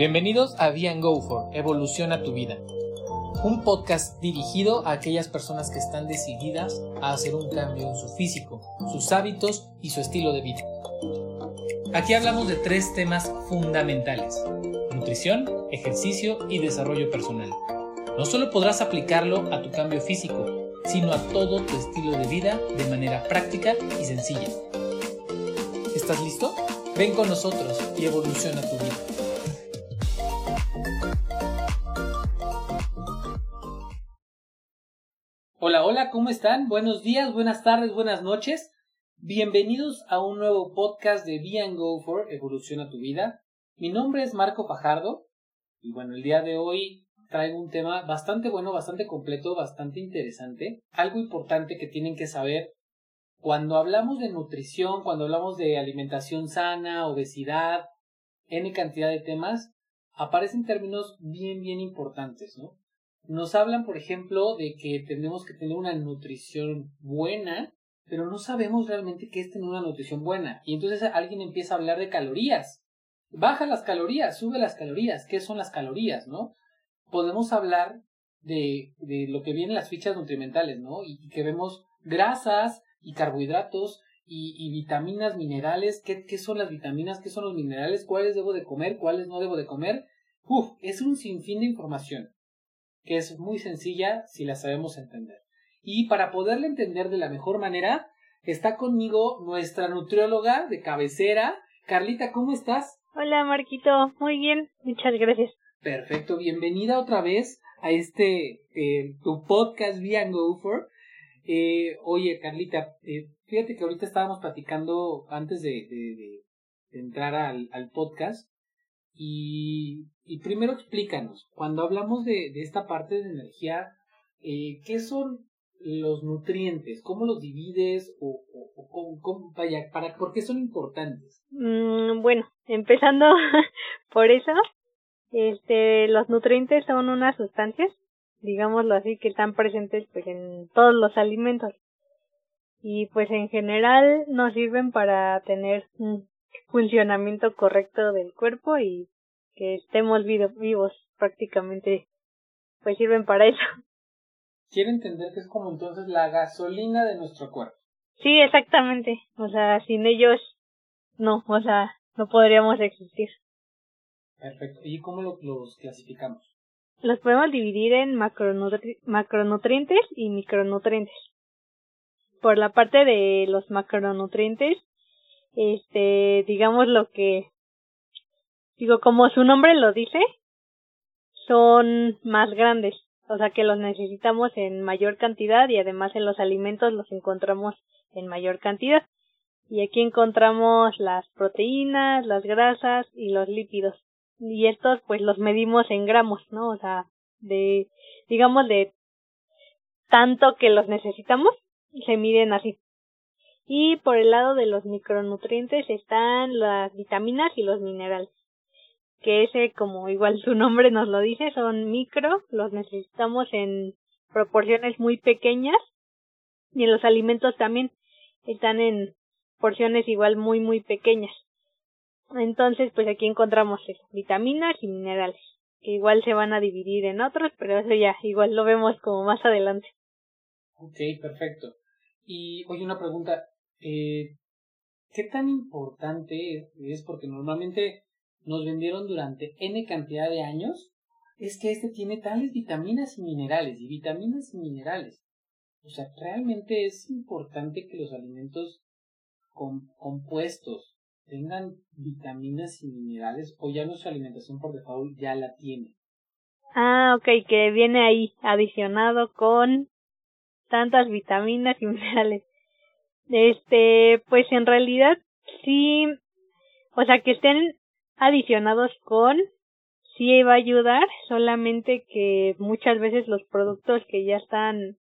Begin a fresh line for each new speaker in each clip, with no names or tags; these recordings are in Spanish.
Bienvenidos a Be Go For, Evoluciona tu vida. Un podcast dirigido a aquellas personas que están decididas a hacer un cambio en su físico, sus hábitos y su estilo de vida. Aquí hablamos de tres temas fundamentales. Nutrición, ejercicio y desarrollo personal. No solo podrás aplicarlo a tu cambio físico, sino a todo tu estilo de vida de manera práctica y sencilla. ¿Estás listo? Ven con nosotros y evoluciona tu vida. Están? Buenos días, buenas tardes, buenas noches. Bienvenidos a un nuevo podcast de Be and Go for Evoluciona tu vida. Mi nombre es Marco Fajardo y bueno, el día de hoy traigo un tema bastante bueno, bastante completo, bastante interesante. Algo importante que tienen que saber cuando hablamos de nutrición, cuando hablamos de alimentación sana, obesidad, N cantidad de temas, aparecen términos bien, bien importantes, ¿no? Nos hablan, por ejemplo, de que tenemos que tener una nutrición buena, pero no sabemos realmente qué es tener una nutrición buena. Y entonces alguien empieza a hablar de calorías. Baja las calorías, sube las calorías. ¿Qué son las calorías, no? Podemos hablar de, de lo que viene en las fichas nutrimentales, ¿no? Y que vemos grasas, y carbohidratos y, vitaminas, minerales, ¿qué, ¿qué, son las vitaminas, qué son los minerales, cuáles debo de comer, cuáles no debo de comer. Uf, es un sinfín de información que es muy sencilla si la sabemos entender. Y para poderla entender de la mejor manera, está conmigo nuestra nutrióloga de cabecera. Carlita, ¿cómo estás?
Hola, Marquito. Muy bien, muchas gracias.
Perfecto, bienvenida otra vez a este, eh, tu podcast Be Go For. Eh, oye, Carlita, eh, fíjate que ahorita estábamos platicando antes de, de, entrar al, al podcast y, y, primero explícanos, cuando hablamos de, esta parte de energía, eh, ¿qué son los nutrientes? ¿Cómo los divides? ¿O, o, vaya, para, por qué son importantes?
Mm, bueno, empezando por eso, este, los nutrientes son unas sustancias digámoslo así, que están presentes pues en todos los alimentos. Y pues en general nos sirven para tener funcionamiento correcto del cuerpo y que estemos vivos prácticamente pues sirven para eso.
Quiero entender que es como entonces la gasolina de nuestro cuerpo.
Sí, exactamente. O sea, sin ellos no, o sea, no podríamos existir.
Perfecto. ¿Y cómo los clasificamos?
los podemos dividir en macronutrientes y micronutrientes. Por la parte de los macronutrientes, este, digamos lo que, digo, como su nombre lo dice, son más grandes, o sea que los necesitamos en mayor cantidad y además en los alimentos los encontramos en mayor cantidad. Y aquí encontramos las proteínas, las grasas y los lípidos y estos pues los medimos en gramos, ¿no? O sea, de, digamos, de tanto que los necesitamos, se miden así. Y por el lado de los micronutrientes están las vitaminas y los minerales, que ese, como igual su nombre nos lo dice, son micro, los necesitamos en proporciones muy pequeñas, y en los alimentos también están en porciones igual muy muy pequeñas. Entonces, pues aquí encontramos vitaminas y minerales, que igual se van a dividir en otros, pero eso ya, igual lo vemos como más adelante.
Ok, perfecto. Y oye, una pregunta, eh, ¿qué tan importante es? Porque normalmente nos vendieron durante N cantidad de años, es que este tiene tales vitaminas y minerales, y vitaminas y minerales. O sea, realmente es importante que los alimentos compuestos tengan vitaminas y minerales o ya nuestra alimentación por default ya la tiene.
Ah, ok, que viene ahí adicionado con tantas vitaminas y minerales. Este, pues en realidad sí, o sea, que estén adicionados con, sí va a ayudar, solamente que muchas veces los productos que ya están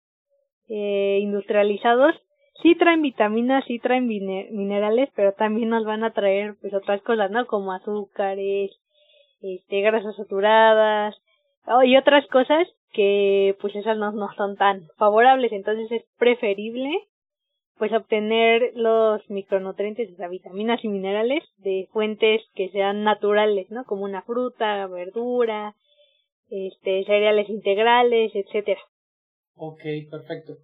eh, industrializados sí traen vitaminas, sí traen minerales, pero también nos van a traer pues otras cosas, ¿no? Como azúcares, este, grasas saturadas oh, y otras cosas que pues esas no, no son tan favorables, entonces es preferible pues obtener los micronutrientes, o sea, vitaminas y minerales de fuentes que sean naturales, ¿no? Como una fruta, verdura, este, cereales integrales, etcétera.
Ok, perfecto.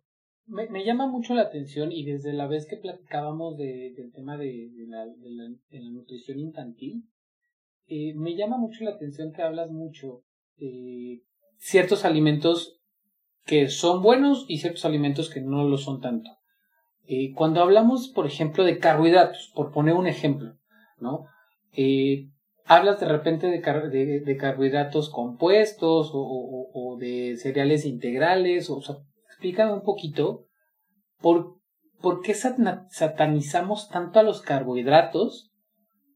Me, me, llama mucho la atención y desde la vez que platicábamos de, del tema de, de, la, de, la, nutrición infantil, eh, me llama mucho la atención que hablas mucho de ciertos alimentos que son buenos y ciertos alimentos que no lo son tanto. Eh, cuando hablamos, por ejemplo, de carbohidratos, por poner un ejemplo, ¿no? Eh, hablas de repente de, carbohidratos compuestos o, o, o, de cereales integrales, o, sea, explícame un poquito por, por qué satanizamos tanto a los carbohidratos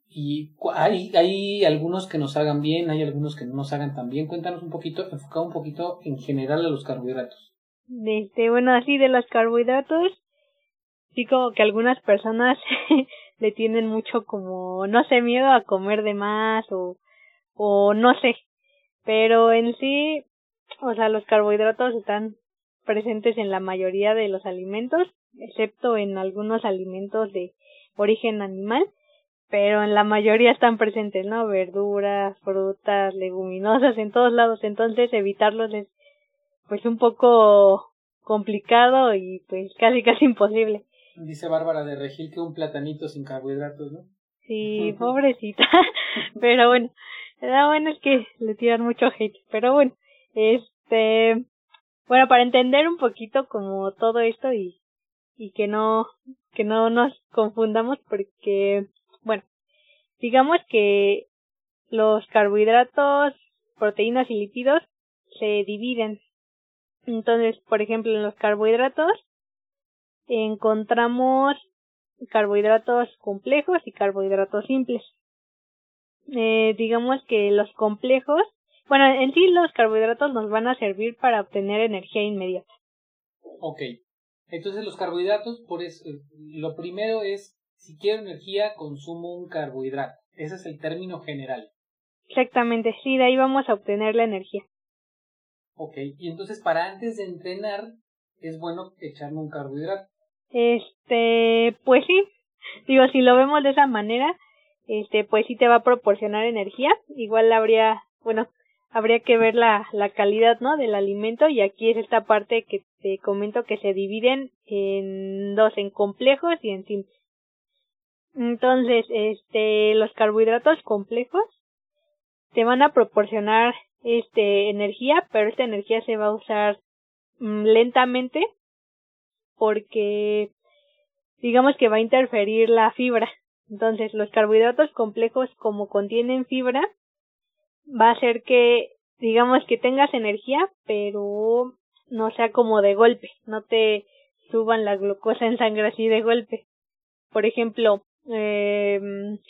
y hay, hay algunos que nos hagan bien, hay algunos que no nos hagan tan bien. Cuéntanos un poquito, enfocado un poquito en general a los carbohidratos.
Este, bueno, así de los carbohidratos, que algunas personas le tienen mucho como, no sé, miedo a comer de más o, o no sé, pero en sí, o sea, los carbohidratos están presentes en la mayoría de los alimentos, excepto en algunos alimentos de origen animal, pero en la mayoría están presentes, ¿no? Verduras, frutas, leguminosas, en todos lados, entonces evitarlos es pues un poco complicado y pues casi casi imposible.
Dice Bárbara de Regil que un platanito sin carbohidratos, ¿no?
Sí, pobrecita. pero bueno, la bueno es que le tiran mucho hate. Pero bueno, este, bueno, para entender un poquito como todo esto y, y que no, que no nos confundamos porque, bueno, digamos que los carbohidratos, proteínas y lípidos se dividen. Entonces, por ejemplo, en los carbohidratos encontramos carbohidratos complejos y carbohidratos simples. Eh, digamos que los complejos, bueno, en sí los carbohidratos nos van a servir para obtener energía inmediata.
Ok, entonces los carbohidratos, por eso, lo primero es, si quiero energía, consumo un carbohidrato. Ese es el término general.
Exactamente, sí, de ahí vamos a obtener la energía.
Ok, y entonces para antes de entrenar es bueno echarme un carbohidrato.
Este, pues sí, digo, si lo vemos de esa manera, este, pues sí te va a proporcionar energía. Igual habría, bueno, habría que ver la, la calidad, ¿no? Del alimento y aquí es esta parte que te comento que se dividen en dos, en complejos y en simples. Entonces, este, los carbohidratos complejos te van a proporcionar este energía, pero esta energía se va a usar mm, lentamente porque digamos que va a interferir la fibra. Entonces, los carbohidratos complejos, como contienen fibra, va a hacer que, digamos que tengas energía, pero no sea como de golpe, no te suban la glucosa en sangre así de golpe. Por ejemplo, eh,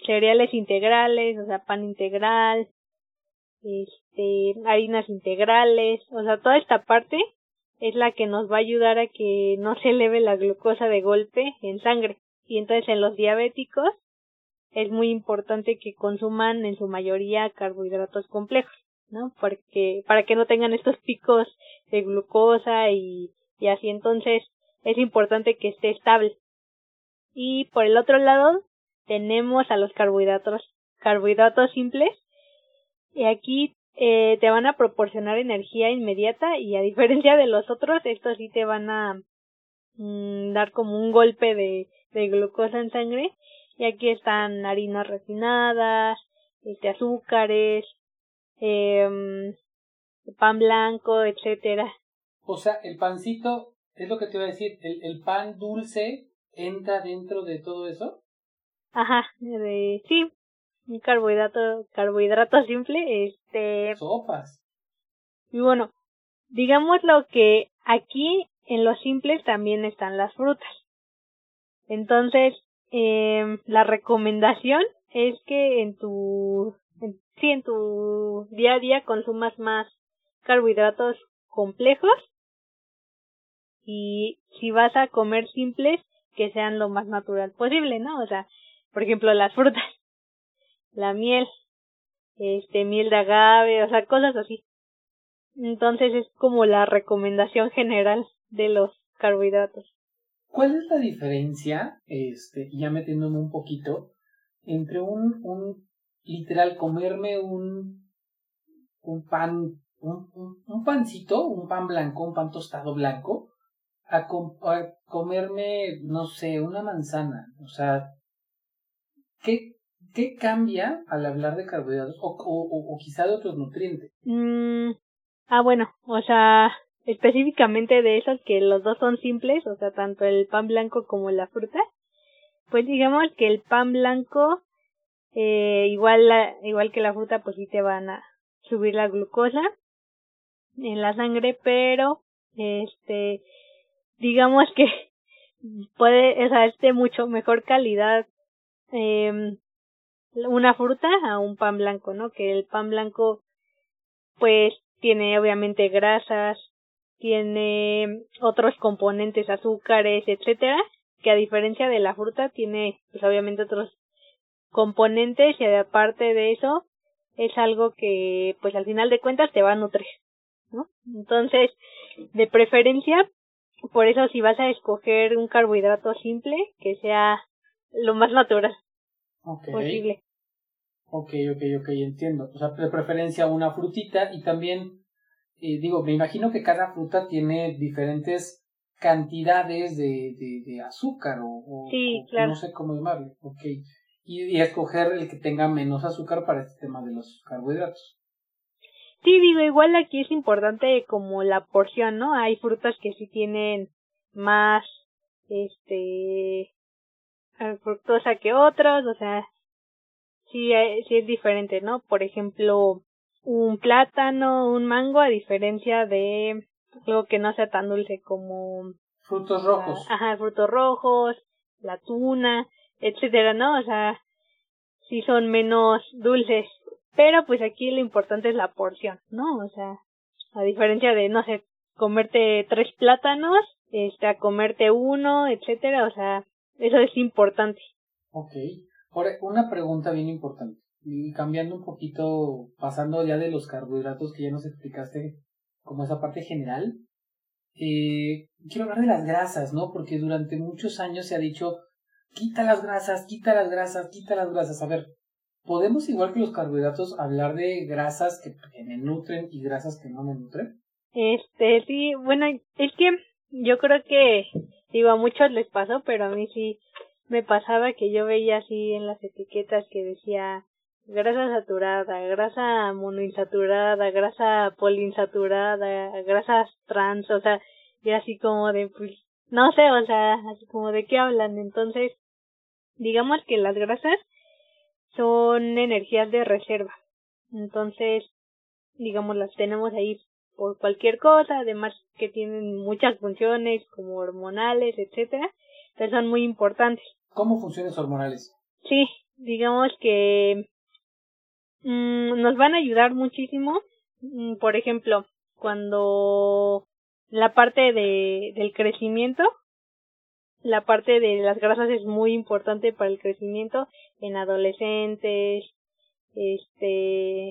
cereales integrales, o sea, pan integral, este, harinas integrales, o sea, toda esta parte es la que nos va a ayudar a que no se eleve la glucosa de golpe en sangre. Y entonces en los diabéticos es muy importante que consuman en su mayoría carbohidratos complejos, ¿no? Porque para que no tengan estos picos de glucosa y, y así entonces es importante que esté estable. Y por el otro lado tenemos a los carbohidratos carbohidratos simples y aquí eh, te van a proporcionar energía inmediata y a diferencia de los otros, estos sí te van a mm, dar como un golpe de, de glucosa en sangre. Y aquí están harinas refinadas, este, azúcares, eh, pan blanco, etcétera.
O sea, el pancito, es lo que te iba a decir, el, el pan dulce entra dentro de todo eso.
Ajá, de, sí, un carbohidrato, carbohidrato simple, este...
Sopas.
Y bueno, digamos lo que aquí en los simples también están las frutas. Entonces, eh, la recomendación es que en tu, en, sí, en tu día a día consumas más carbohidratos complejos y si vas a comer simples, que sean lo más natural posible, ¿no? O sea, por ejemplo, las frutas la miel, este, miel de agave, o sea, cosas así. Entonces es como la recomendación general de los carbohidratos.
¿Cuál es la diferencia, este, ya metiéndome un poquito, entre un, un literal comerme un, un pan, un, un, pancito, un pan blanco, un pan tostado blanco, a, comerme, no sé, una manzana? O sea, ¿qué, qué cambia al hablar de carbohidratos o, o, o quizá de otros nutrientes?
Mm, ah, bueno, o sea, específicamente de esos que los dos son simples, o sea, tanto el pan blanco como la fruta, pues digamos que el pan blanco, eh, igual, la, igual que la fruta, pues sí te van a subir la glucosa en la sangre, pero este, digamos que puede, o sea, es de mucho mejor calidad eh, una fruta a un pan blanco, ¿no? Que el pan blanco, pues, tiene obviamente grasas, tiene otros componentes, azúcares, etcétera, que a diferencia de la fruta tiene pues obviamente otros componentes y aparte de eso es algo que pues al final de cuentas te va a nutrir, ¿no? Entonces, de preferencia, por eso si vas a escoger un carbohidrato simple, que sea lo más natural posible.
Ok, ok, ok, entiendo. O sea, de preferencia una frutita y también eh, digo, me imagino que cada fruta tiene diferentes cantidades de, de, azúcar o, no sé cómo llamarle, ok. Y, escoger el que tenga menos azúcar para este tema de los carbohidratos.
Sí, digo, igual aquí es importante como la porción, ¿no? Hay frutas que sí tienen más, este, fructosa que otras, o sea, sí, eh, sí es diferente, ¿no? Por ejemplo, un plátano, un mango, a diferencia de algo que no sea tan dulce como
frutos rojos.
ajá, frutos rojos, la tuna, etcétera, ¿no? O sea, sí son menos dulces, pero pues aquí lo importante es la porción, ¿no? O sea, a diferencia de no sé, comerte tres plátanos, este a comerte uno, etcétera, o sea, eso es importante.
Okay. Ahora, una pregunta bien importante y cambiando un poquito, pasando ya de los carbohidratos que ya nos explicaste como esa parte general, eh, quiero hablar de las grasas, ¿no? Porque durante muchos años se ha dicho, quita las grasas, quita las grasas, quita las grasas. A ver, ¿podemos igual que los carbohidratos hablar de grasas que, que me nutren y grasas que no me nutren?
Este, sí, bueno, es que yo creo que, digo, a muchos les pasó, pero a mí sí me pasaba que yo veía así en las etiquetas que decía grasa saturada, grasa monoinsaturada, grasa poliinsaturada, grasas trans, o sea, y así como de, pues, no sé, o sea, así como de qué hablan. Entonces, digamos que las grasas son energías de reserva. Entonces, digamos, las tenemos ahí por cualquier cosa, además que tienen muchas funciones como hormonales, etcétera, entonces son muy importantes.
¿Cómo funciones hormonales?
Sí, digamos que Mm, nos van a ayudar muchísimo. Mm, por ejemplo, cuando la parte de, del crecimiento, la parte de las grasas es muy importante para el crecimiento en adolescentes, este,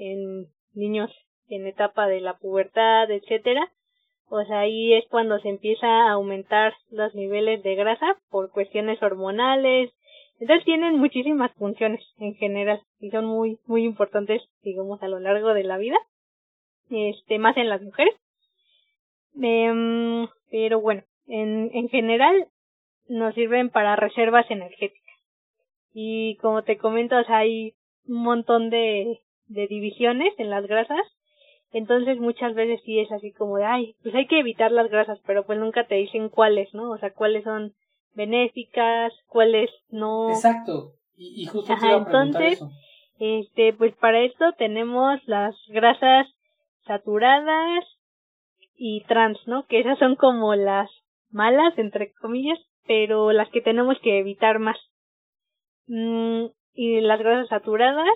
etapa de la pubertad, etcétera. Sea, ahí es cuando se empieza a aumentar los niveles de grasa por cuestiones hormonales, entonces tienen muchísimas funciones en general y son muy, muy importantes, digamos, a lo largo de la vida. Este, más en las mujeres. Eh, pero bueno, en, en general nos sirven para reservas energéticas. Y como te comento, hay un montón de, de divisiones en las grasas. Entonces muchas veces sí es así como de, ay, pues hay que evitar las grasas, pero pues nunca te dicen cuáles, ¿no? O sea, cuáles son benéficas, cuáles no.
Exacto. Y, justo te iba a entonces, eso.
este, pues para esto tenemos las grasas saturadas y trans, ¿no? Que esas son como las malas, entre comillas, pero las que tenemos que evitar más. Mm, y las grasas saturadas.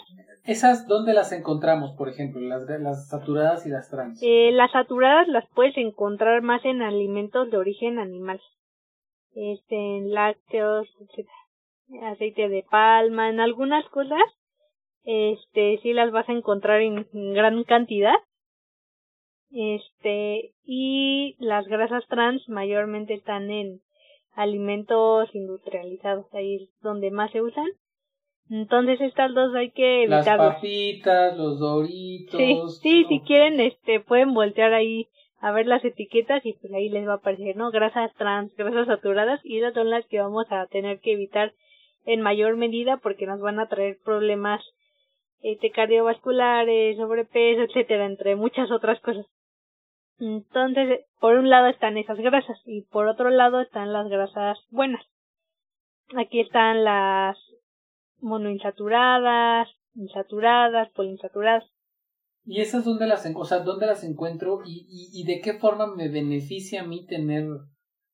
¿Esas dónde las encontramos, por ejemplo, las, las saturadas y las trans?
Eh, las saturadas las puedes encontrar más en alimentos de origen animal este, en lácteos, aceite de palma, en algunas cosas, este, sí las vas a encontrar en gran cantidad. Este, y las grasas trans mayormente están en alimentos industrializados, ahí es donde más se usan. Entonces estas dos hay que
evitarlas. Las papitas, los doritos.
Sí, sí, si quieren, este, pueden voltear ahí a ver las etiquetas y pues ahí les va a aparecer, ¿no? Grasas trans, grasas saturadas y esas son las que vamos a tener que evitar en mayor medida porque nos van a traer problemas este cardiovasculares, sobrepeso, etcétera, entre muchas otras cosas. Entonces, por un lado están esas grasas y por otro lado están las grasas buenas. Aquí están las monoinsaturadas, insaturadas, poliinsaturadas.
¿Y esas dónde las, o sea, dónde las encuentro y, y, y de qué forma me beneficia a mí tener,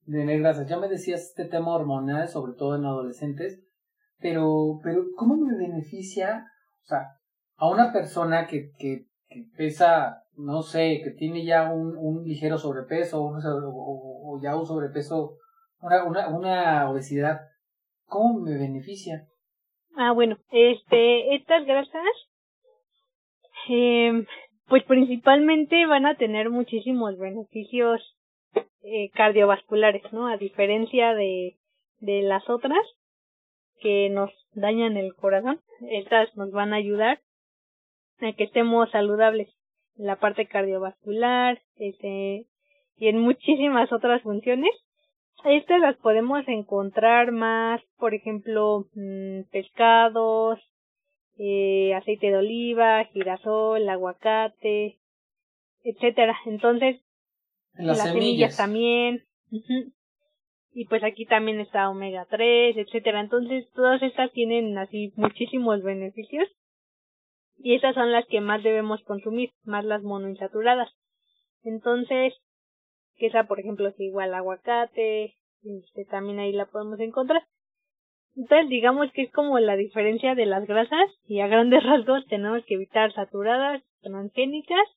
tener grasas? Ya me decías este tema hormonal, sobre todo en adolescentes, pero, pero ¿cómo me beneficia, o sea, a una persona que, que, que pesa no sé, que tiene ya un, un ligero sobrepeso o, o, ya un sobrepeso, una, una, una obesidad, ¿cómo me beneficia?
Ah, bueno, este, estas grasas, eh, pues principalmente van a tener muchísimos beneficios eh, cardiovasculares, ¿no? A diferencia de, de las otras que nos dañan el corazón, estas nos van a ayudar a que estemos saludables la parte cardiovascular, este, y en muchísimas otras funciones. Estas las podemos encontrar más, por ejemplo, mm, pescados, eh, aceite de oliva, girasol, aguacate, etcétera. Entonces,
las, semillas.
también. Y pues aquí también está omega 3, etcétera. Entonces, todas estas tienen así muchísimos beneficios y esas son las que más debemos consumir, más las monoinsaturadas. Entonces, que esa por ejemplo es igual aguacate, este también ahí la podemos encontrar. Entonces digamos que es como la diferencia de las grasas y a grandes rasgos tenemos que evitar saturadas, transgénicas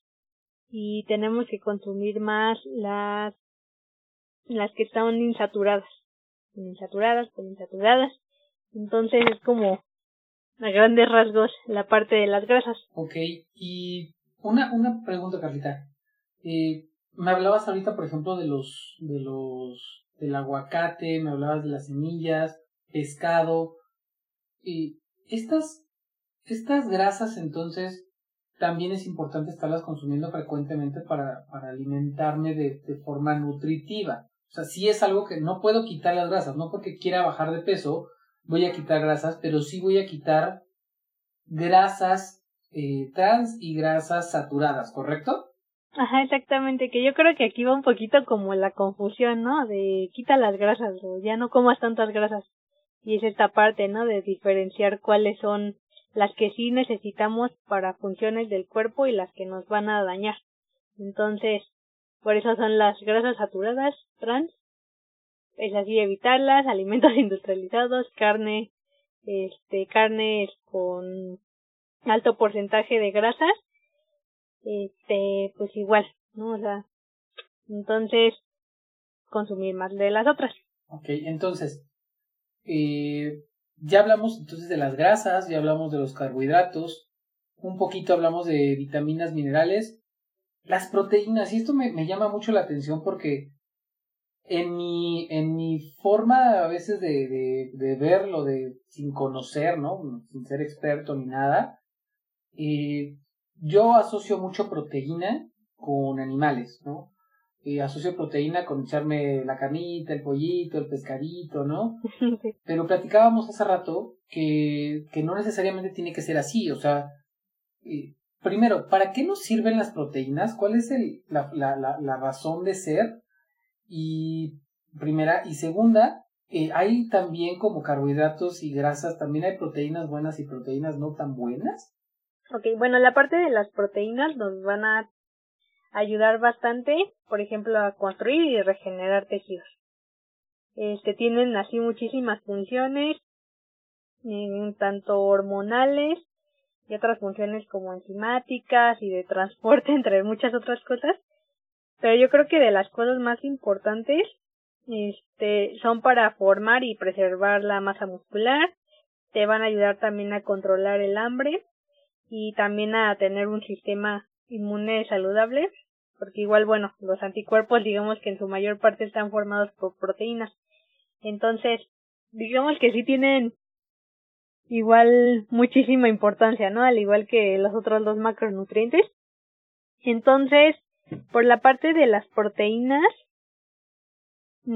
y tenemos que consumir más las las que están insaturadas, insaturadas, insaturadas. Entonces es como a grandes rasgos la parte de las grasas.
Ok, y una, una pregunta, Carlita. Eh, me hablabas ahorita, por ejemplo, de los, de los, del aguacate, me hablabas de las semillas, pescado. Y estas, estas grasas, entonces, también es importante estarlas consumiendo frecuentemente para, para alimentarme de, de forma nutritiva. O sea, sí es algo que no puedo quitar las grasas, no porque quiera bajar de peso, voy a quitar grasas, pero sí voy a quitar grasas eh, trans y grasas saturadas, ¿correcto?
Ajá, exactamente, que yo creo que aquí va un poquito como la confusión, ¿no? De quita las grasas o ya no comas tantas grasas. Y es esta parte, ¿no? De diferenciar cuáles son las que sí necesitamos para funciones del cuerpo y las que nos van a dañar. Entonces, por eso son las grasas saturadas, trans, es así evitarlas, alimentos industrializados, carne, este, carnes con alto porcentaje de grasas, este, pues igual, ¿no? O sea, entonces, consumir más de las otras.
Ok, entonces, eh, ya hablamos entonces de las grasas, ya hablamos de los carbohidratos, un poquito hablamos de vitaminas, minerales, las proteínas, y esto me, me llama mucho la atención porque en mi, en mi forma a veces de, de, de verlo, de, sin conocer, ¿no? Sin ser experto ni nada, eh, yo asocio mucho proteína con animales, ¿no? Y asocio proteína con echarme la carnita, el pollito, el pescadito, ¿no? Pero platicábamos hace rato que, que no necesariamente tiene que ser así, o sea, eh, primero, ¿para qué nos sirven las proteínas? ¿Cuál es el, la, la, la, la razón de ser? Y primera, y segunda, eh, hay también como carbohidratos y grasas, también hay proteínas buenas y proteínas no tan buenas.
Ok, bueno, la parte de las proteínas nos van a ayudar bastante, por ejemplo, a construir y regenerar tejidos. Este tienen así muchísimas funciones, tanto hormonales y otras funciones como enzimáticas y de transporte, entre muchas otras cosas. Pero yo creo que de las cosas más importantes este son para formar y preservar la masa muscular, te van a ayudar también a controlar el hambre y también a tener un sistema inmune saludable, porque igual bueno, los anticuerpos digamos que en su mayor parte están formados por proteínas. Entonces, digamos que sí tienen igual muchísima importancia, ¿no? Al igual que los otros dos macronutrientes. Entonces, por la parte de las proteínas,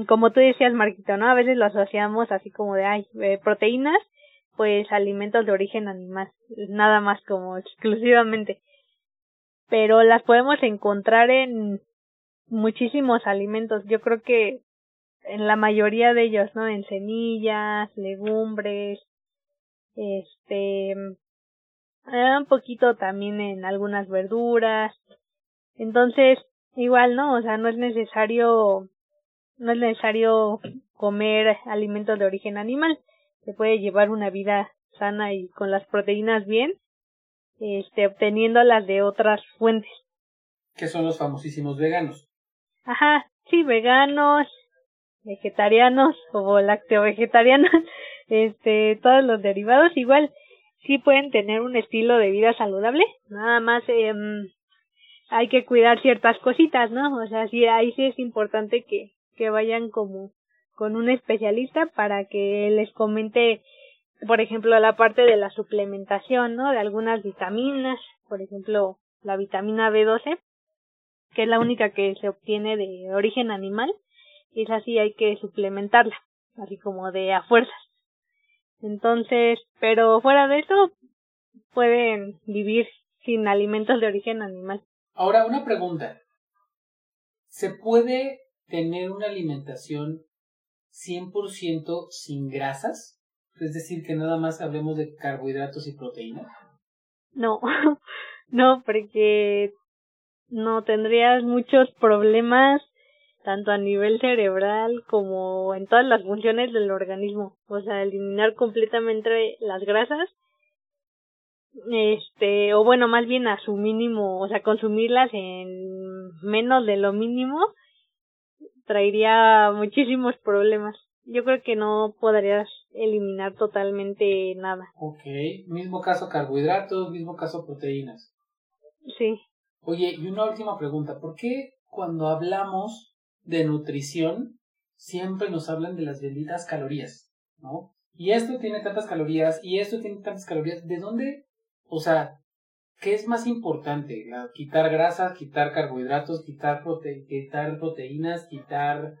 como tú decías, Marquito, ¿no? A veces lo asociamos así como de, ay, eh, proteínas, pues alimentos de origen animal, nada más como exclusivamente. Pero las podemos encontrar en muchísimos alimentos. Yo creo que en la mayoría de ellos, ¿no? En semillas, legumbres, este, eh, un poquito también en algunas verduras. Entonces, igual, ¿no? O sea, no es necesario, no es necesario comer alimentos de origen animal. Se puede llevar una vida sana y con las proteínas bien, este, obteniéndolas de otras fuentes.
Que son los famosísimos veganos.
Ajá, sí, veganos, vegetarianos o lácteo vegetarianos, este, todos los derivados igual sí pueden tener un estilo de vida saludable, nada más eh, hay que cuidar ciertas cositas, ¿no? O sea, sí, ahí sí es importante que, que vayan como con un especialista para que les comente, por ejemplo, la parte de la suplementación, ¿no? De algunas vitaminas, por ejemplo, la vitamina B12, que es la única que se obtiene de origen animal, y es así hay que suplementarla, así como de a fuerzas. Entonces, pero fuera de eso, pueden vivir sin alimentos de origen animal.
Ahora, una pregunta. ¿Se puede tener una alimentación 100% sin grasas? Es decir, que nada más hablemos de carbohidratos y proteínas.
No, no, porque no tendrías muchos problemas tanto a nivel cerebral como en todas las funciones del organismo. O sea, eliminar completamente las grasas este o bueno más bien a su mínimo o sea consumirlas en menos de lo mínimo traería muchísimos problemas. Yo creo que no podrías eliminar totalmente nada.
Ok, mismo caso carbohidratos mismo caso proteínas.
Sí.
Oye y una última pregunta ¿por qué cuando hablamos de nutrición siempre nos hablan de las benditas calorías no y esto tiene tantas calorías y esto tiene tantas calorías de dónde o sea, ¿qué es más importante? Quitar grasas, quitar carbohidratos, quitar, quitar proteínas, quitar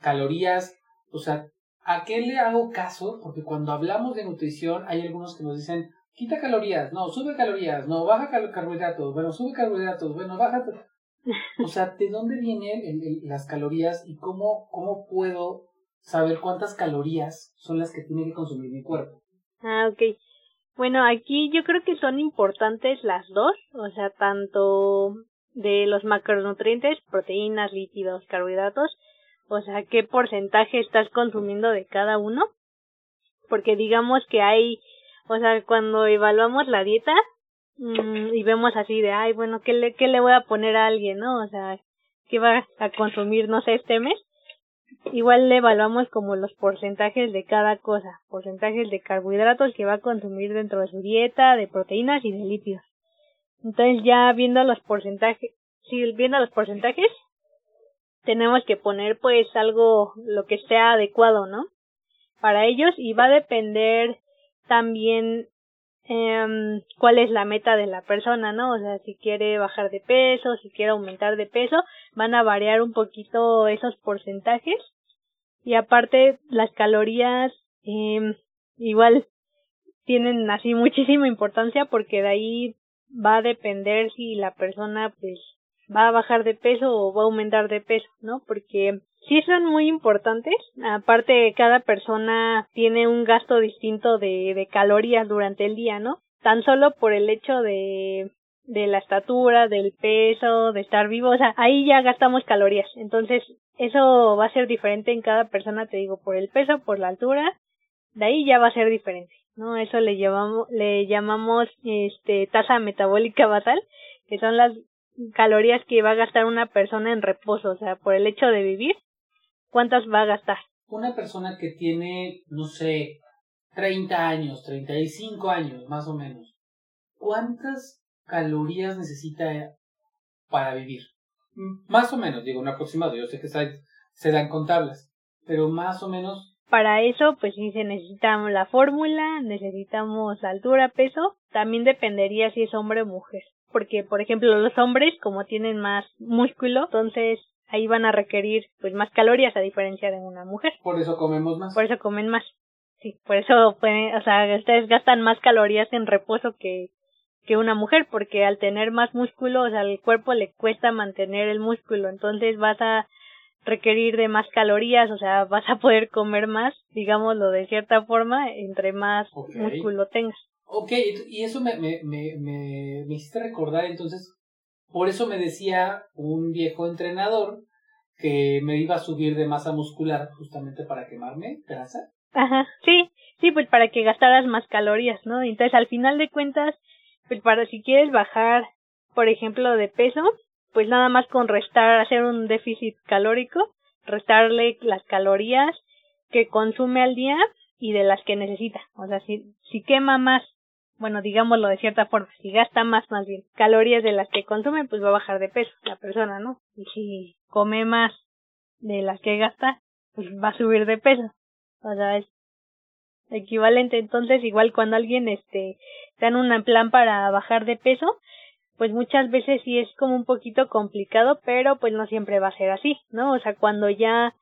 calorías. O sea, ¿a qué le hago caso? Porque cuando hablamos de nutrición hay algunos que nos dicen, quita calorías, no, sube calorías, no, baja carbohidratos, bueno, sube carbohidratos, bueno, baja... O sea, ¿de dónde vienen las calorías y cómo, cómo puedo saber cuántas calorías son las que tiene que consumir mi cuerpo?
Ah, ok. Bueno, aquí yo creo que son importantes las dos, o sea, tanto de los macronutrientes, proteínas, lípidos, carbohidratos, o sea, qué porcentaje estás consumiendo de cada uno, porque digamos que hay, o sea, cuando evaluamos la dieta mmm, y vemos así de, ay, bueno, ¿qué le, qué le voy a poner a alguien, no? O sea, ¿qué va a consumir, no sé, este mes? Igual le evaluamos como los porcentajes de cada cosa, porcentajes de carbohidratos que va a consumir dentro de su dieta, de proteínas y de lípidos. Entonces ya viendo los porcentajes, si viendo los porcentajes, tenemos que poner pues algo lo que sea adecuado, ¿no? Para ellos y va a depender también eh, cuál es la meta de la persona, ¿no? O sea, si quiere bajar de peso, si quiere aumentar de peso, van a variar un poquito esos porcentajes y aparte las calorías eh, igual tienen así muchísima importancia porque de ahí va a depender si la persona pues va a bajar de peso o va a aumentar de peso, ¿no? Porque sí son muy importantes. Aparte, cada persona tiene un gasto distinto de, de calorías durante el día, ¿no? Tan solo por el hecho de de la estatura, del peso, de estar vivo, o sea, ahí ya gastamos calorías. Entonces, eso va a ser diferente en cada persona, te digo, por el peso, por la altura, de ahí ya va a ser diferente, ¿no? Eso le llamamos, le llamamos, este, tasa metabólica basal, que son las calorías que va a gastar una persona en reposo, o sea, por el hecho de vivir, ¿cuántas va a gastar?
Una persona que tiene, no sé, 30 años, 35 años, más o menos, ¿cuántas calorías necesita para vivir? Más o menos, digo, un aproximado. Yo sé que se dan con tablas, pero más o menos,
para eso, pues sí se necesita la fórmula, necesitamos altura, peso. También dependería si es hombre o mujer. Porque, por ejemplo, los hombres, como tienen más músculo, entonces ahí van a requerir pues más calorías a diferencia de una mujer.
Por eso comemos más.
Por eso comen más. Sí, por eso pueden, o sea, ustedes gastan más calorías en reposo que que una mujer porque al tener más músculo, o sea, al cuerpo le cuesta mantener el músculo, entonces vas a requerir de más calorías, o sea, vas a poder comer más, digámoslo de cierta forma, entre más músculo tengas.
Ok, y eso me, me, me, me, me hiciste recordar entonces, por eso me decía un viejo entrenador que me iba a subir de masa muscular justamente para quemarme grasa.
Ajá, sí, sí, pues para que gastaras más calorías, ¿no? Entonces al final de cuentas, pues para si quieres bajar, por ejemplo, de peso, pues nada más con restar, hacer un déficit calórico, restarle las calorías que consume al día y de las que necesita. O sea, si, si quema más, bueno, digámoslo de cierta forma, si gasta más, más bien, calorías de las que consume, pues va a bajar de peso la persona, ¿no? Y si come más de las que gasta, pues va a subir de peso. O sea, es equivalente. Entonces, igual cuando alguien este dan un plan para bajar de peso, pues muchas veces sí es como un poquito complicado, pero pues no siempre va a ser así, ¿no? O sea, cuando ya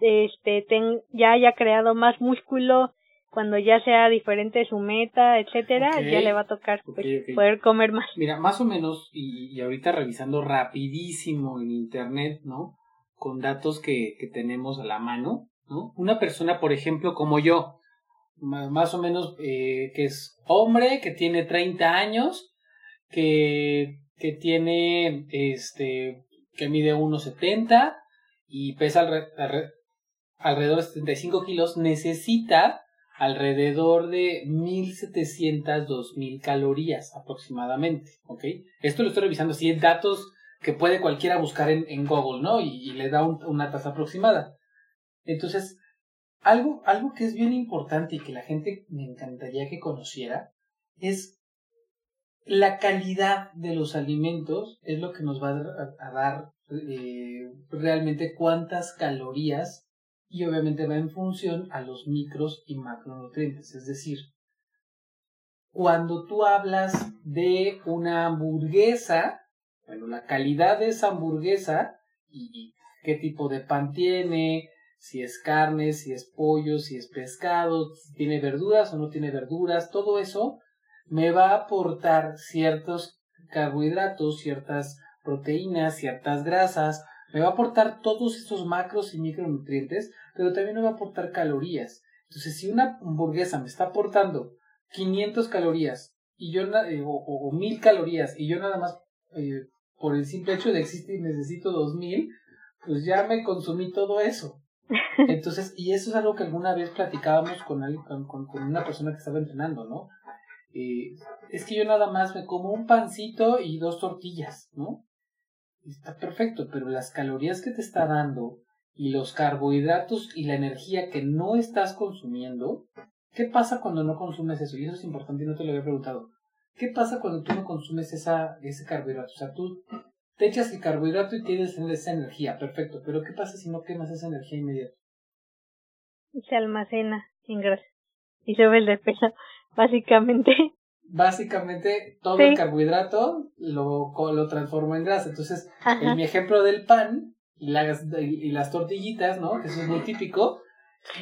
este ten, ya haya creado más músculo, cuando ya sea diferente su meta, etcétera, ya le va a tocar pues, poder comer más.
Mira, más o menos, y, y ahorita revisando rapidísimo en internet, ¿no? Con datos que, que tenemos a la mano, ¿no? Una persona, por ejemplo, como yo, más o menos eh, que es hombre, que tiene 30 años, que, que tiene, este, que mide 1,70 y pesa alrededor de 75 kilos, necesita alrededor de 1700, 2000 calorías aproximadamente, ¿ok? Esto lo estoy revisando, si es datos que puede cualquiera buscar en, Google, ¿no? Y, le da una tasa aproximada. Entonces, algo, algo que es bien importante y que la gente me encantaría que conociera es la calidad de los alimentos es lo que nos va a, dar eh, realmente cuántas calorías y obviamente va en función a los micros y macronutrientes. Es decir, cuando tú hablas de una hamburguesa, bueno, la calidad de esa hamburguesa y qué tipo de pan tiene, si es carne, si es pollo, si es pescado, si tiene verduras o no tiene verduras, todo eso me va a aportar ciertos carbohidratos, ciertas proteínas, ciertas grasas, me va a aportar todos estos macros y micronutrientes, pero también me va a aportar calorías. Entonces, si una hamburguesa me está aportando 500 calorías y yo eh, o, 1000 calorías y yo nada más eh, por el simple hecho de existir necesito 2000, pues ya me consumí todo eso. Entonces, y eso es algo que alguna vez platicábamos con, con, con una persona que estaba entrenando, ¿no? Eh, es que yo nada más me como un pancito y dos tortillas, ¿no? Está perfecto, pero las calorías que te está dando y los carbohidratos y la energía que no estás consumiendo, ¿qué pasa cuando no consumes eso? Y eso es importante y no te lo había preguntado. ¿Qué pasa cuando tú no consumes esa, ese carbohidrato? O sea, tú te echas el carbohidrato y tienes esa energía, perfecto. Pero ¿qué pasa si no quemas esa energía inmediata?
Se almacena en grasa y sube el de peso, básicamente.
Básicamente todo el carbohidrato lo, lo transformo en grasa. Entonces, en mi ejemplo del pan y las, y las tortillitas, ¿no? Que eso es muy típico.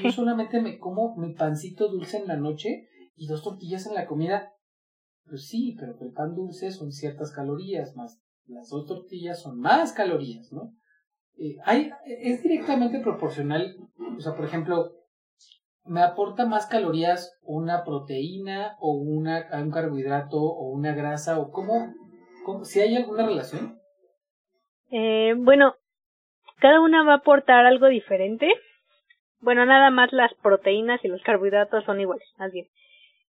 Yo solamente me como mi pancito dulce en la noche y dos tortillas en la comida. Pues sí, pero el pan dulce son ciertas calorías más las dos tortillas son más calorías, ¿no? Eh, hay, es directamente proporcional, o sea, por ejemplo, me aporta más calorías una proteína o una, un carbohidrato o una grasa o cómo, si hay alguna relación.
Eh, bueno, cada una va a aportar algo diferente. Bueno, nada más las proteínas y los carbohidratos son iguales, más bien.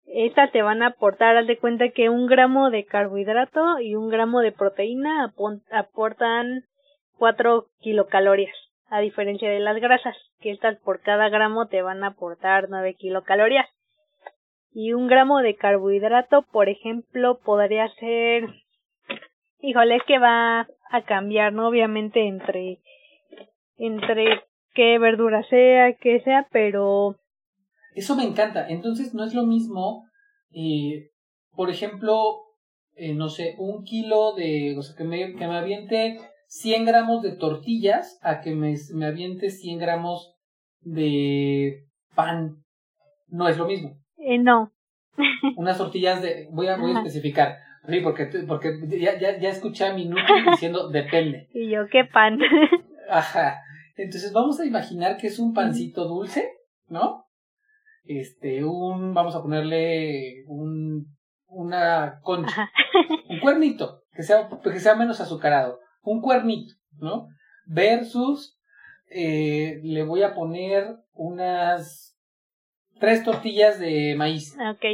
Estas te van a aportar, haz de cuenta que un gramo de carbohidrato y un gramo de proteína aportan 4 kilocalorías, a diferencia de las grasas, que estas por cada gramo te van a aportar 9 kilocalorías. Y un gramo de carbohidrato, por ejemplo, podría ser, híjole, es que va a cambiar, ¿no? Obviamente entre, entre qué verdura sea, qué sea, pero...
Eso me encanta. Entonces no es lo mismo, eh, por ejemplo, eh, no sé, un kilo de, o sea, que me, que me aviente 100 gramos de tortillas a que me, me aviente 100 gramos de pan. No es lo mismo.
Eh, no.
Unas tortillas de, voy a, voy a especificar. Sí, porque, porque ya, ya, ya escuché a mi diciendo depende.
Y yo, ¿qué pan?
Ajá. Entonces vamos a imaginar que es un pancito dulce, ¿no? Este, un, vamos a ponerle un, una concha, un cuernito, que sea, que sea menos azucarado, un cuernito, ¿no? Versus, eh, le voy a poner unas tres tortillas de maíz.
Ok.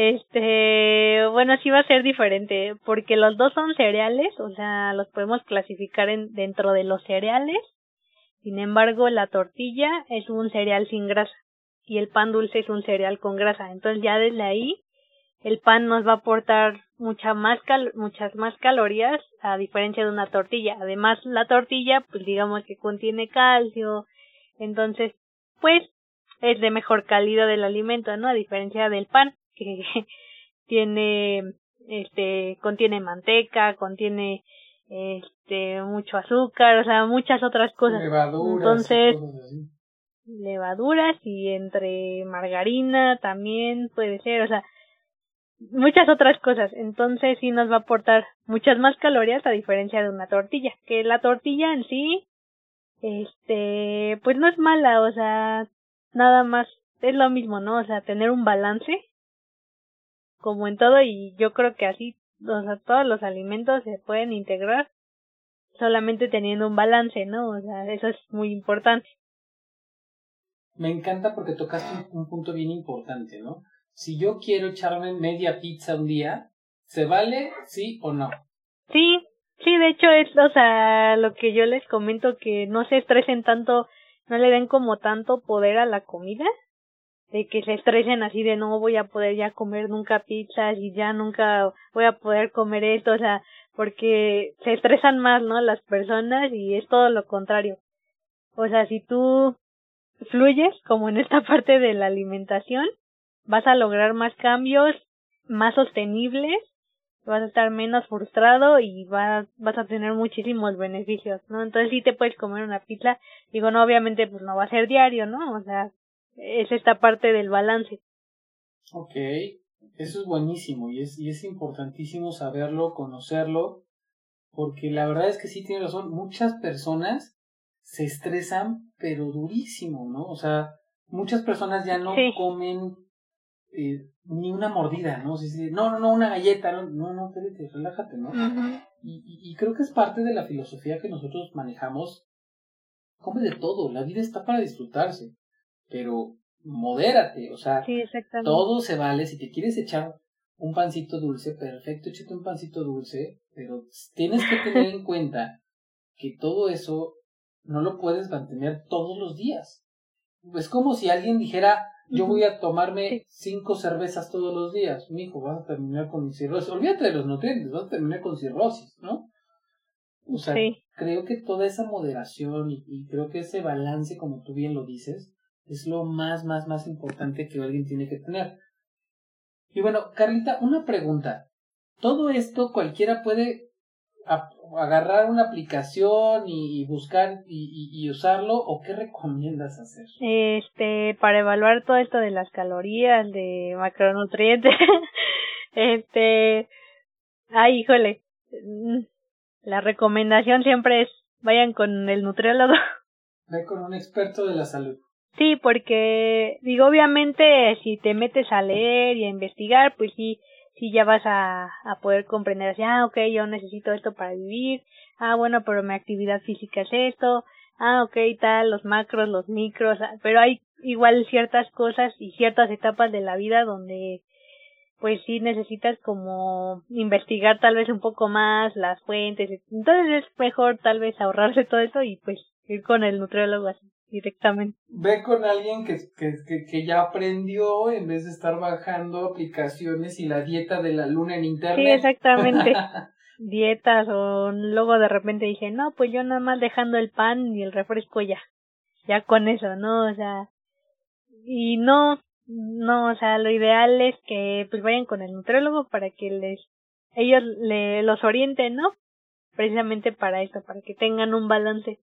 Este, bueno, sí va a ser diferente, porque los dos son cereales, o sea, los podemos clasificar en, dentro de los cereales. Sin embargo, la tortilla es un cereal sin grasa y el pan dulce es un cereal con grasa. Entonces ya desde ahí el pan nos va a aportar muchas más calorías a diferencia de una tortilla. Además, la tortilla, pues digamos que contiene calcio, entonces, pues es de mejor calidad del alimento, ¿no? A diferencia del pan que tiene este contiene manteca, contiene este mucho azúcar, o sea, muchas otras cosas.
Levaduras. Entonces,
levaduras y entre margarina también puede ser, o sea, muchas otras cosas. Entonces sí nos va a aportar muchas más calorías a diferencia de una tortilla, que la tortilla en sí este, pues no es mala, o sea, nada más es lo mismo, ¿no? O sea, tener un balance como en todo y yo creo que así, o sea, todos los alimentos se pueden integrar solamente teniendo un balance, ¿no? O sea, eso es muy importante.
Me encanta porque tocaste un, punto bien importante, ¿no? Si yo quiero echarme media pizza un día, ¿se vale sí o no?
Sí, sí, de hecho es, o sea, lo que yo les comento que no se estresen tanto, no le den como tanto poder a la comida, de que se estresen así de no voy a poder ya comer nunca pizzas y ya nunca voy a poder comer esto, o sea, porque se estresan más, ¿no? Las personas y es todo lo contrario. O sea, si tú fluyes, como en esta parte de la alimentación, vas a lograr más cambios, más sostenibles, vas a estar menos frustrado y vas, vas a tener muchísimos beneficios, ¿no? Entonces sí te puedes comer una pizza, digo, no, obviamente pues no va a ser diario, ¿no? O sea, es esta parte del balance.
Ok, eso es buenísimo y es, y es importantísimo saberlo, conocerlo, porque la verdad es que sí tiene razón, muchas personas se estresan, pero durísimo, ¿no? O sea, muchas personas ya no comen eh, ni una mordida, ¿no? no, no, no, una galleta, no, no, no, relájate, ¿no? y, y, creo que es parte de la filosofía que nosotros manejamos. Come de todo, la vida está para disfrutarse, pero modérate, o sea, todo se vale. Si te quieres echar un pancito dulce, perfecto, échate un pancito dulce, pero tienes que tener en cuenta que todo eso no lo puedes mantener todos los días. Es como si alguien dijera, yo voy a tomarme cinco cervezas todos los días. Mi hijo, vas a terminar con cirrosis. Olvídate de los nutrientes, vas a terminar con cirrosis, ¿no? O sea, creo que toda esa moderación y, y, creo que ese balance, como tú bien lo dices, es lo más, más, más importante que alguien tiene que tener. Y bueno, Carlita, una pregunta. ¿Todo esto cualquiera puede agarrar una aplicación y, buscar y, y, usarlo o qué recomiendas hacer?
Este, para evaluar todo esto de las calorías, de macronutrientes, este, ay, híjole, mm, la recomendación siempre es vayan con el nutriólogo.
Ve con un experto de la salud.
Sí, porque digo, obviamente si te metes a leer y a investigar, pues sí, si ya vas a, a poder comprender así, ah, ok, yo necesito esto para vivir, ah, bueno, pero mi actividad física es esto, ah, ok, tal, los macros, los micros, ah, pero hay igual ciertas cosas y ciertas etapas de la vida donde pues sí necesitas como investigar tal vez un poco más las fuentes, entonces es mejor tal vez ahorrarse todo eso y pues ir con el nutriólogo así directamente.
Ve con alguien que, que, que, ya aprendió en vez de estar bajando aplicaciones y la dieta de la luna en internet.
Sí, exactamente. dietas o luego de repente dije, no, pues yo nada más dejando el pan y el refresco ya, ya con eso, ¿no? O sea, y no, no, o sea, lo ideal es que pues vayan con el nutriólogo para que les, ellos le, los orienten, ¿no? Precisamente para eso, para que tengan un balance.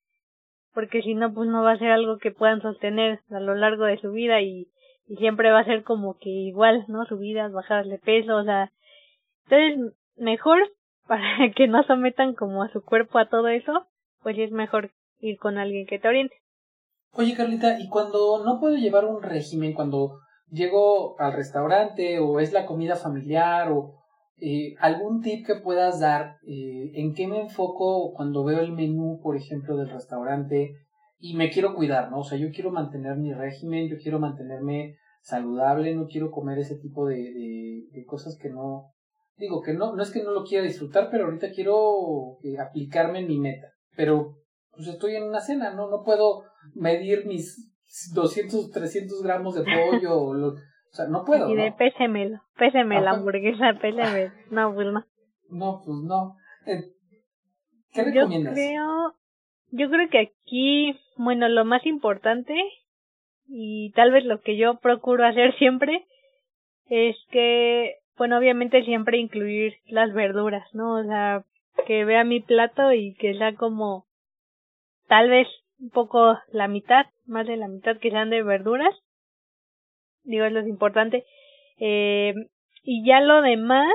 Porque si no, pues no va a ser algo que puedan sostener a lo largo de su vida y, siempre va a ser como que igual, ¿no? Subidas, bajadas de peso, o sea, entonces mejor para que no sometan como a su cuerpo a todo eso, pues es mejor ir con alguien que te oriente.
Oye Carlita, ¿y cuando no puedo llevar un régimen, cuando llego al restaurante o es la comida familiar o eh, algún tip que puedas dar, eh, en qué me enfoco cuando veo el menú, por ejemplo, del restaurante y me quiero cuidar, ¿no? O sea, yo quiero mantener mi régimen, yo quiero mantenerme saludable, no quiero comer ese tipo de, de, cosas que no, digo que no, no es que no lo quiera disfrutar, pero ahorita quiero eh, aplicarme en mi meta. Pero pues estoy en una cena, ¿no? No puedo medir mis 200, 300 gramos de pollo, o, o sea, no puedo.
Y de
¿no?
pésemelo, péseme la hamburguesa, péseme. No, pues no.
No, pues no. Eh, ¿Qué
Yo
recomiendas?
creo, yo creo que aquí, bueno, lo más importante y tal vez lo que yo procuro hacer siempre es que bueno, obviamente siempre incluir las verduras, ¿no? O sea, que vea mi plato y que sea como tal vez un poco la mitad, más de la mitad que sean de verduras. Digo, es importante. Eh, y ya lo demás,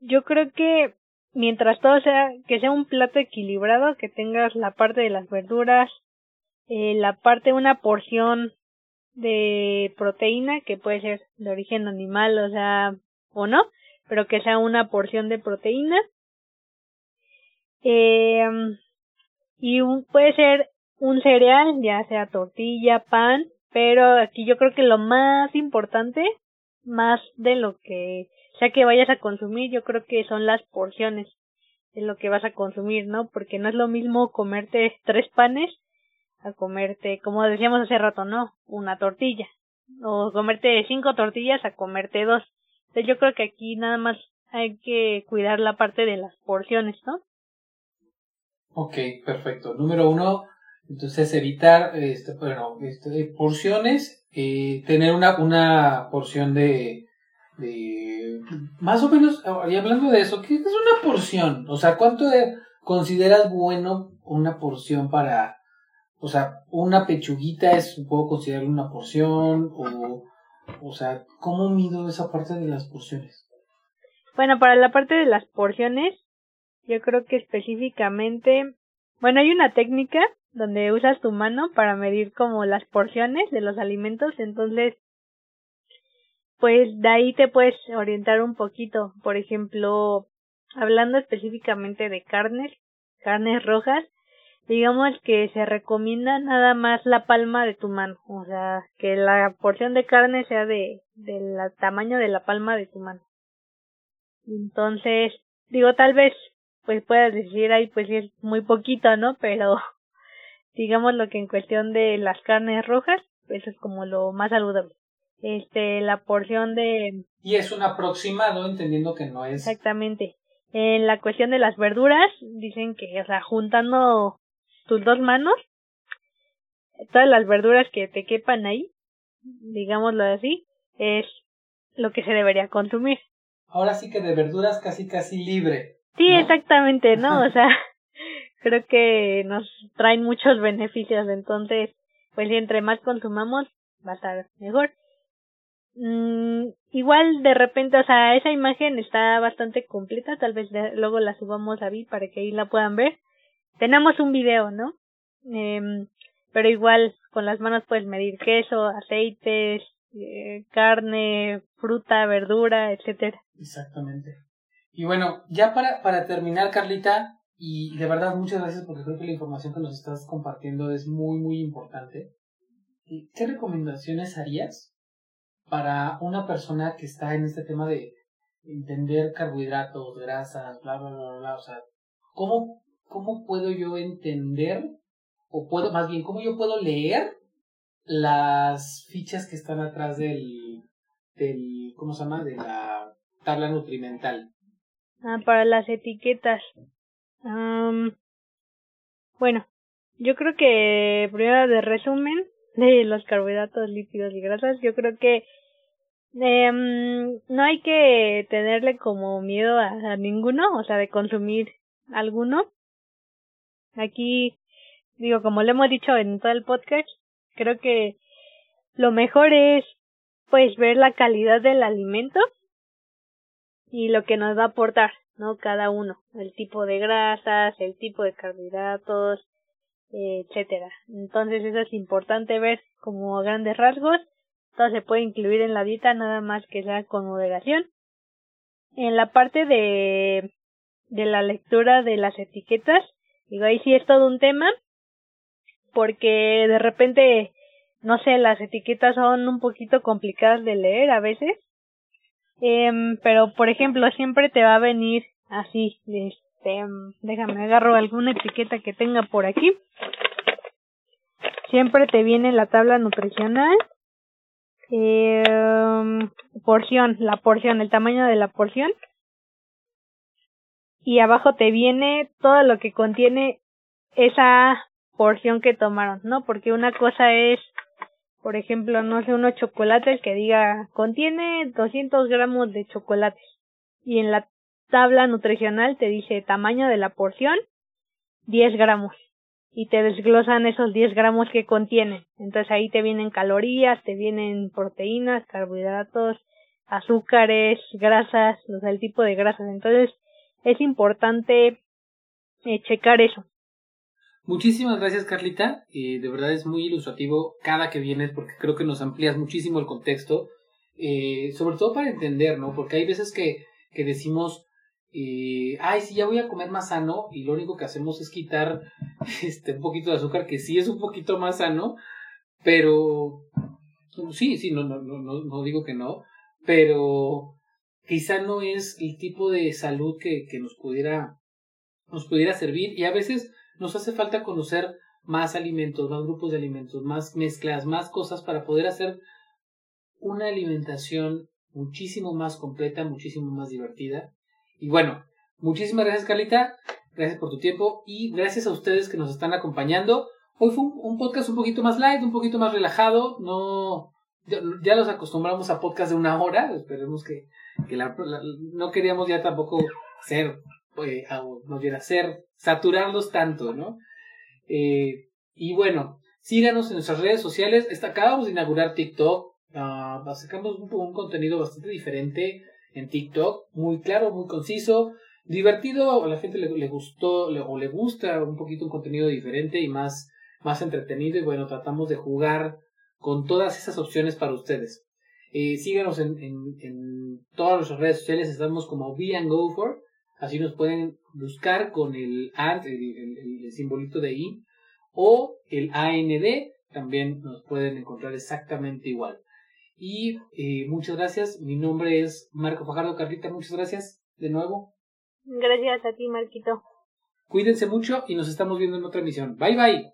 yo creo que mientras todo sea, que sea un plato equilibrado, que tengas la parte de las verduras, eh, la parte, una porción de proteína que puede ser de origen animal, o sea, o no, pero que sea una porción de proteína. Eh, y puede ser un cereal, ya sea tortilla, pan, pero aquí yo creo que lo más importante, más de lo que sea que vayas a consumir, yo creo que son las porciones de lo que vas a consumir, ¿no? Porque no es lo mismo comerte tres panes a comerte, como decíamos hace rato, ¿no? Una tortilla. O comerte cinco tortillas a comerte dos. Entonces yo creo que aquí nada más hay que cuidar la parte de las porciones, ¿no?
Ok, perfecto. Número uno, entonces evitar, este, bueno, este, porciones, eh, tener una, una porción de, de, más o menos, y hablando de eso, ¿qué es una porción? O sea, ¿cuánto de, consideras bueno una porción para, o sea, una pechuguita es, puedo considerar una porción, o, o sea, ¿cómo mido esa parte de las porciones?
Bueno, para la parte de las porciones, yo creo que específicamente, bueno, hay una técnica donde usas tu mano para medir como las porciones de los alimentos, entonces, pues de ahí te puedes orientar un poquito. Por ejemplo, hablando específicamente de carnes, carnes rojas, digamos que se recomienda nada más la palma de tu mano, o sea, que la porción de carne sea de del tamaño de la palma de tu mano. Entonces, digo, tal vez pues puedas decir, ay, pues es muy poquito, ¿no? Pero digamos lo que en cuestión de las carnes rojas, eso es como lo más saludable. Este, la porción de...
Y es un aproximado, entendiendo que no es...
Exactamente. En la cuestión de las verduras, dicen que, o sea, juntando tus dos manos, todas las verduras que te quepan ahí, digámoslo así, es lo que se debería consumir.
Ahora sí que de verduras casi casi libre.
Sí,
¿no?
exactamente, ¿no? O sea, creo que nos traen muchos beneficios, entonces, pues entre más consumamos, va a estar mejor. Mm, igual de repente, o sea, esa imagen está bastante completa, tal vez luego la subamos a Vi para que ahí la puedan ver. Tenemos un video, ¿no? Eh, pero igual con las manos puedes medir queso, aceites, eh, carne, fruta, verdura, etcétera.
Exactamente. Y bueno, ya para, para terminar, Carlita, y de verdad muchas gracias porque creo que la información que nos estás compartiendo es muy, muy importante. ¿Qué recomendaciones harías para una persona que está en este tema de entender carbohidratos, grasas, bla, bla, bla, bla? O sea, ¿cómo, cómo puedo yo entender, o puedo, más bien, cómo yo puedo leer las fichas que están atrás del, del, ¿cómo se llama? De la tabla nutrimental.
Ah, para las etiquetas. Bueno, yo creo que primero de resumen de los carbohidratos, lípidos y grasas, yo creo que em, no hay que tenerle como miedo a, ninguno, o sea, de consumir alguno. Aquí, digo, como le hemos dicho en todo el podcast, creo que lo mejor es pues ver la calidad del alimento y lo que nos va a aportar, ¿no? Cada uno, el tipo de grasas, el tipo de carbohidratos, etcétera. Entonces eso es importante ver como grandes rasgos. Todo se puede incluir en la dieta, nada más que sea con moderación. En la parte de, de la lectura de las etiquetas, digo, ahí sí es todo un tema, porque de repente, no sé, las etiquetas son un poquito complicadas de leer a veces. Em, pero, por ejemplo, siempre te va a venir así, este, déjame agarro alguna etiqueta que tenga por aquí. Siempre te viene la tabla nutricional, eh, porción, la porción, el tamaño de la porción. Y abajo te viene todo lo que contiene esa porción que tomaron, ¿no? Porque una cosa es, por ejemplo, no sé, unos chocolates que diga contiene 200 gramos de chocolates. Y en la tabla nutricional te dice tamaño de la porción 10 gramos y te desglosan esos 10 gramos que contiene. Entonces ahí te vienen calorías, te vienen proteínas, carbohidratos, azúcares, grasas, o sea, el tipo de grasas. Entonces es importante eh, checar eso.
Muchísimas gracias Carlita, y de verdad es muy ilustrativo cada que vienes porque creo que nos amplías muchísimo el contexto, eh, sobre todo para entender, ¿no? Porque hay veces que, que decimos, y ay, sí, ya voy a comer más sano y lo único que hacemos es quitar este un poquito de azúcar que sí es un poquito más sano, pero sí, sí, no, no, no, no digo que no, pero quizá no es el tipo de salud que, que nos pudiera nos pudiera servir y a veces nos hace falta conocer más alimentos, más grupos de alimentos, más mezclas, más cosas para poder hacer una alimentación muchísimo más completa, muchísimo más divertida y bueno, muchísimas gracias Carlita, gracias por tu tiempo y gracias a ustedes que nos están acompañando. Hoy fue un, podcast un poquito más light, un poquito más relajado, no ya, los acostumbramos a podcast de una hora, esperemos que, que no queríamos ya tampoco ser, eh, no quiera ser, saturarlos tanto, ¿no? Eh, y bueno, síganos en nuestras redes sociales, acabamos de inaugurar TikTok, uh, sacamos un contenido bastante diferente, en TikTok, muy claro, muy conciso, divertido, a la gente le, gustó o le gusta un poquito un contenido diferente y más, más entretenido y bueno, tratamos de jugar con todas esas opciones para ustedes. Eh, síganos en, en, todas nuestras redes sociales, estamos como Be and Go For, así nos pueden buscar con el AND, el, el simbolito de I, o el AND, también nos pueden encontrar exactamente igual. Y eh, muchas gracias. Mi nombre es Marco Fajardo Carlita. Muchas gracias de nuevo.
Gracias a ti, Marquito.
Cuídense mucho y nos estamos viendo en otra emisión. Bye bye.